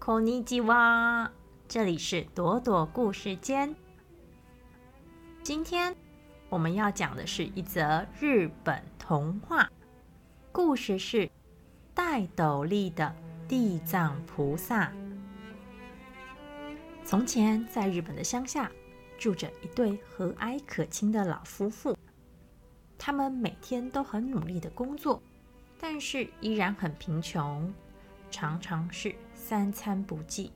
こんにちは，这里是朵朵故事间。今天我们要讲的是一则日本童话，故事是戴斗笠的地藏菩萨。从前，在日本的乡下，住着一对和蔼可亲的老夫妇。他们每天都很努力的工作，但是依然很贫穷。常常是 三餐不济，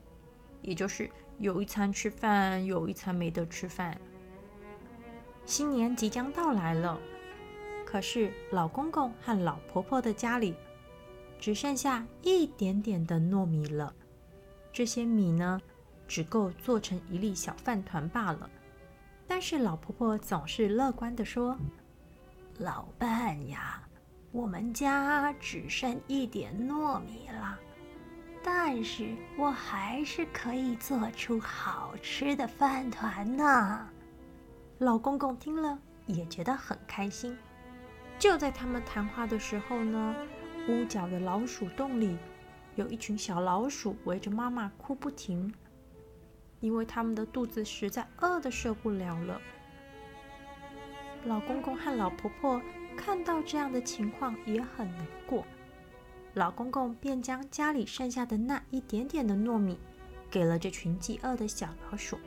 也就是有一餐吃饭，有一餐没得吃饭。新年即将到来了，可是老公公和老婆婆的家里只剩下一点点的糯米了。这些米呢，只够做成一粒小饭团罢了。但是老婆婆总是乐观的说：“老伴呀，我们家只剩一点糯米了。”但是我还是可以做出好吃的饭团呢。老公公听了也觉得很开心。就在他们谈话的时候呢，屋角的老鼠洞里有一群小老鼠围着妈妈哭不停，因为他们的肚子实在饿得受不了了。老公公和老婆婆看到这样的情况也很难过。老公公便将家里剩下的那一点点的糯米，给了这群饥饿的小老鼠。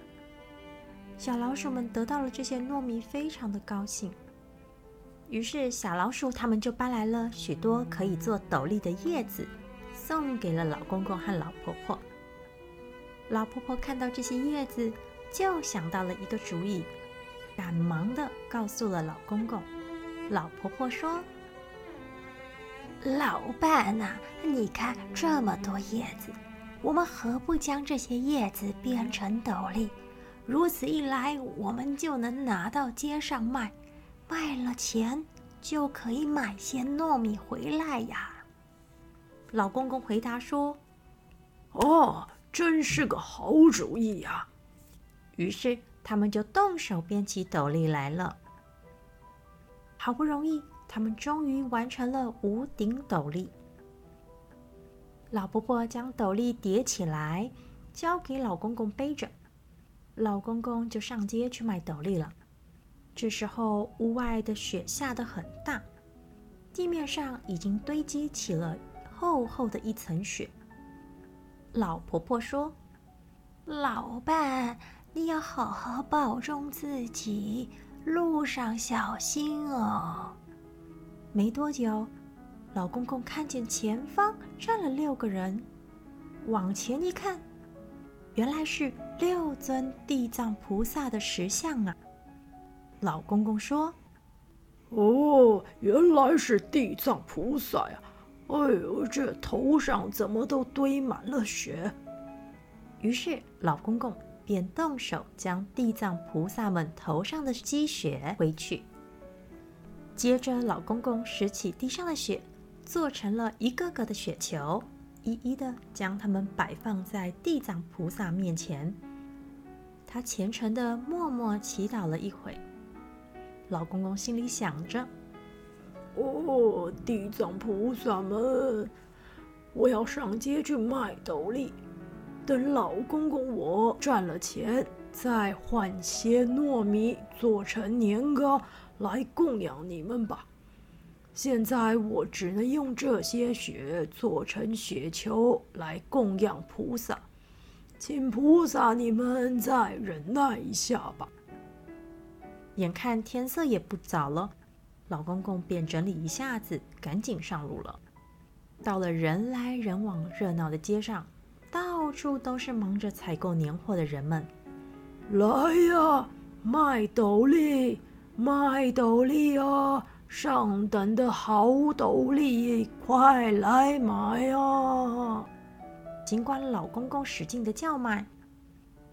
小老鼠们得到了这些糯米，非常的高兴。于是，小老鼠他们就搬来了许多可以做斗笠的叶子，送给了老公公和老婆婆。老婆婆看到这些叶子，就想到了一个主意，赶忙的告诉了老公公。老婆婆说。老伴呐，你看这么多叶子，我们何不将这些叶子编成斗笠？如此一来，我们就能拿到街上卖，卖了钱就可以买些糯米回来呀。老公公回答说：“哦，真是个好主意呀！”于是他们就动手编起斗笠来了。好不容易。他们终于完成了屋顶斗笠。老婆婆将斗笠叠起来，交给老公公背着，老公公就上街去卖斗笠了。这时候，屋外的雪下得很大，地面上已经堆积起了厚厚的一层雪。老婆婆说：“老伴，你要好好保重自己，路上小心哦。”没多久，老公公看见前方站了六个人，往前一看，原来是六尊地藏菩萨的石像啊！老公公说：“哦，原来是地藏菩萨呀！哎呦，这头上怎么都堆满了雪？”于是老公公便动手将地藏菩萨们头上的积雪挥去。接着，老公公拾起地上的雪，做成了一个个的雪球，一一的将它们摆放在地藏菩萨面前。他虔诚的默默祈祷了一会。老公公心里想着：“哦，地藏菩萨们，我要上街去卖斗笠，等老公公我赚了钱，再换些糯米做成年糕。”来供养你们吧！现在我只能用这些雪做成雪球来供养菩萨，请菩萨你们再忍耐一下吧。眼看天色也不早了，老公公便整理一下子，赶紧上路了。到了人来人往、热闹的街上，到处都是忙着采购年货的人们。来呀，卖斗笠！卖斗笠啊，上等的好斗笠，快来买啊！尽管老公公使劲的叫卖，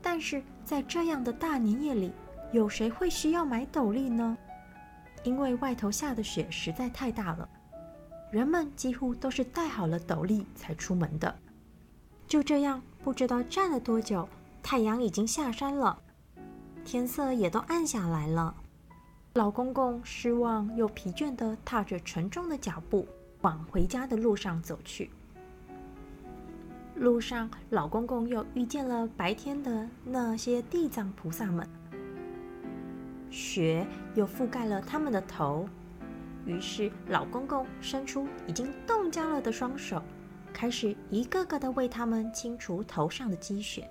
但是在这样的大年夜里，有谁会需要买斗笠呢？因为外头下的雪实在太大了，人们几乎都是戴好了斗笠才出门的。就这样，不知道站了多久，太阳已经下山了，天色也都暗下来了。老公公失望又疲倦地踏着沉重的脚步往回家的路上走去。路上，老公公又遇见了白天的那些地藏菩萨们，雪又覆盖了他们的头。于是，老公公伸出已经冻僵了的双手，开始一个个的为他们清除头上的积雪。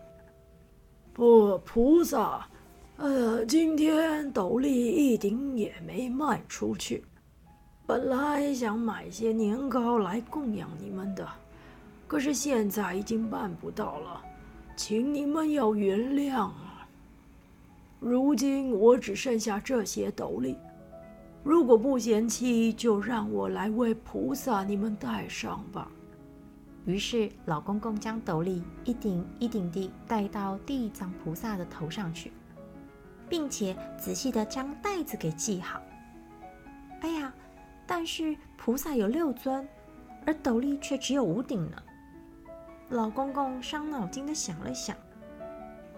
不，菩萨，呃，今天斗笠一顶也没卖出去。本来想买些年糕来供养你们的，可是现在已经办不到了，请你们要原谅啊。如今我只剩下这些斗笠。如果不嫌弃，就让我来为菩萨你们戴上吧。于是老公公将斗笠一顶一顶地戴到地藏菩萨的头上去，并且仔细地将袋子给系好。哎呀，但是菩萨有六尊，而斗笠却只有五顶呢。老公公伤脑筋地想了想，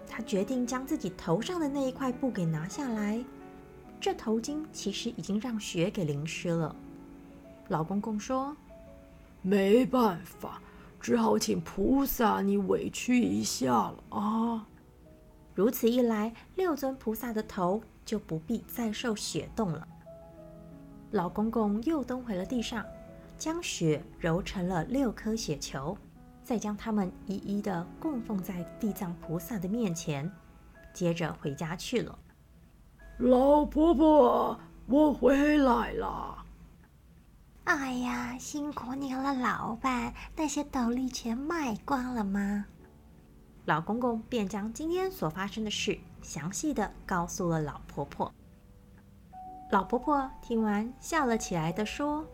他决定将自己头上的那一块布给拿下来。这头巾其实已经让雪给淋湿了。老公公说：“没办法，只好请菩萨你委屈一下了啊。”如此一来，六尊菩萨的头就不必再受雪冻了。老公公又蹲回了地上，将雪揉成了六颗雪球，再将它们一一的供奉在地藏菩萨的面前，接着回家去了。老婆婆，我回来了。哎呀，辛苦你了，老板。那些斗笠全卖光了吗？老公公便将今天所发生的事详细的告诉了老婆婆。老婆婆听完笑了起来的说：“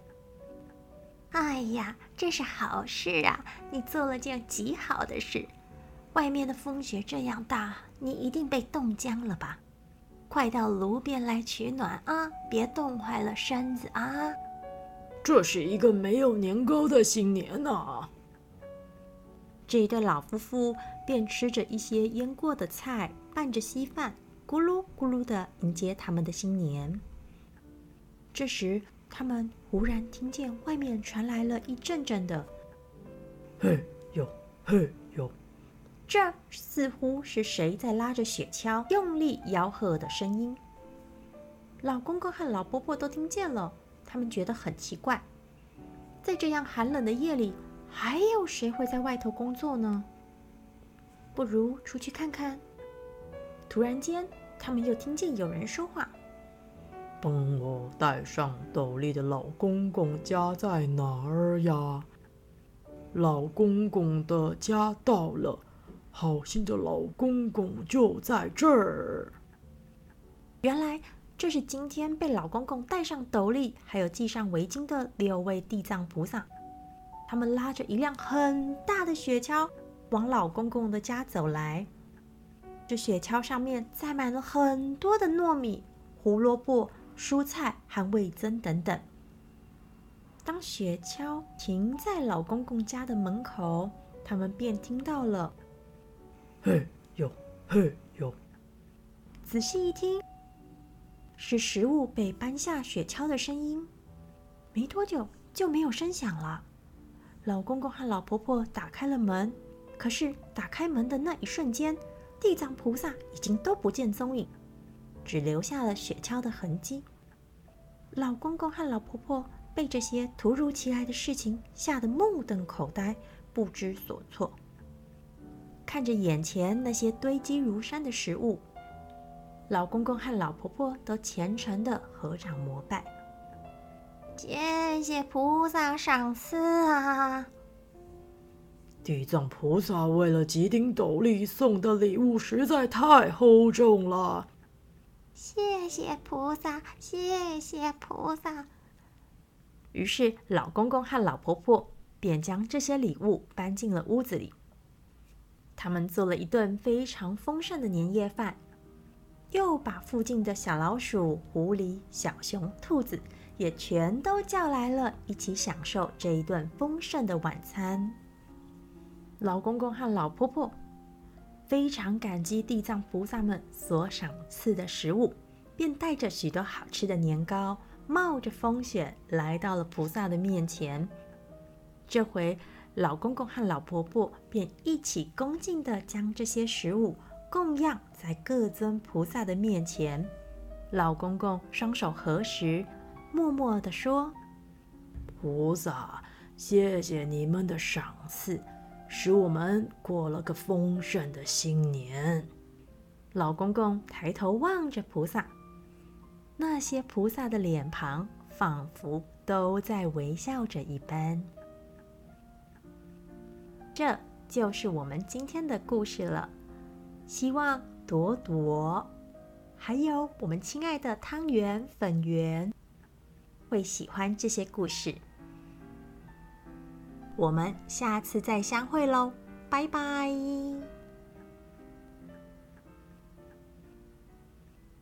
哎呀，这是好事啊！你做了件极好的事。外面的风雪这样大，你一定被冻僵了吧？”快到炉边来取暖啊！别冻坏了身子啊！这是一个没有年糕的新年呐。这一对老夫妇便吃着一些腌过的菜，拌着稀饭，咕噜咕噜的迎接他们的新年。这时，他们忽然听见外面传来了一阵阵的“嘿呦，嘿呦”。这似乎是谁在拉着雪橇用力吆喝的声音。老公公和老婆婆都听见了，他们觉得很奇怪，在这样寒冷的夜里，还有谁会在外头工作呢？不如出去看看。突然间，他们又听见有人说话：“帮我带上斗笠的老公公家在哪儿呀？”老公公的家到了。好心的老公公就在这儿。原来这是今天被老公公戴上斗笠，还有系上围巾的六位地藏菩萨。他们拉着一辆很大的雪橇往老公公的家走来。这雪橇上面载满了很多的糯米、胡萝卜、蔬菜和味增等等。当雪橇停在老公公家的门口，他们便听到了。嘿呦，嘿呦！仔细一听，是食物被搬下雪橇的声音。没多久就没有声响了。老公公和老婆婆打开了门，可是打开门的那一瞬间，地藏菩萨已经都不见踪影，只留下了雪橇的痕迹。老公公和老婆婆被这些突如其来的事情吓得目瞪口呆，不知所措。看着眼前那些堆积如山的食物，老公公和老婆婆都虔诚的合掌膜拜，谢谢菩萨赏赐啊！地藏菩萨为了几顶斗笠送的礼物实在太厚重了，谢谢菩萨，谢谢菩萨。于是老公公和老婆婆便将这些礼物搬进了屋子里。他们做了一顿非常丰盛的年夜饭，又把附近的小老鼠、狐狸、小熊、兔子也全都叫来了，一起享受这一顿丰盛的晚餐。老公公和老婆婆非常感激地藏菩萨们所赏赐的食物，便带着许多好吃的年糕，冒着风雪来到了菩萨的面前。这回。老公公和老婆婆便一起恭敬地将这些食物供养在各尊菩萨的面前。老公公双手合十，默默地说：“菩萨，谢谢你们的赏赐，使我们过了个丰盛的新年。”老公公抬头望着菩萨，那些菩萨的脸庞仿佛都在微笑着一般。这就是我们今天的故事了。希望朵朵，还有我们亲爱的汤圆、粉圆，会喜欢这些故事。我们下次再相会喽，拜拜。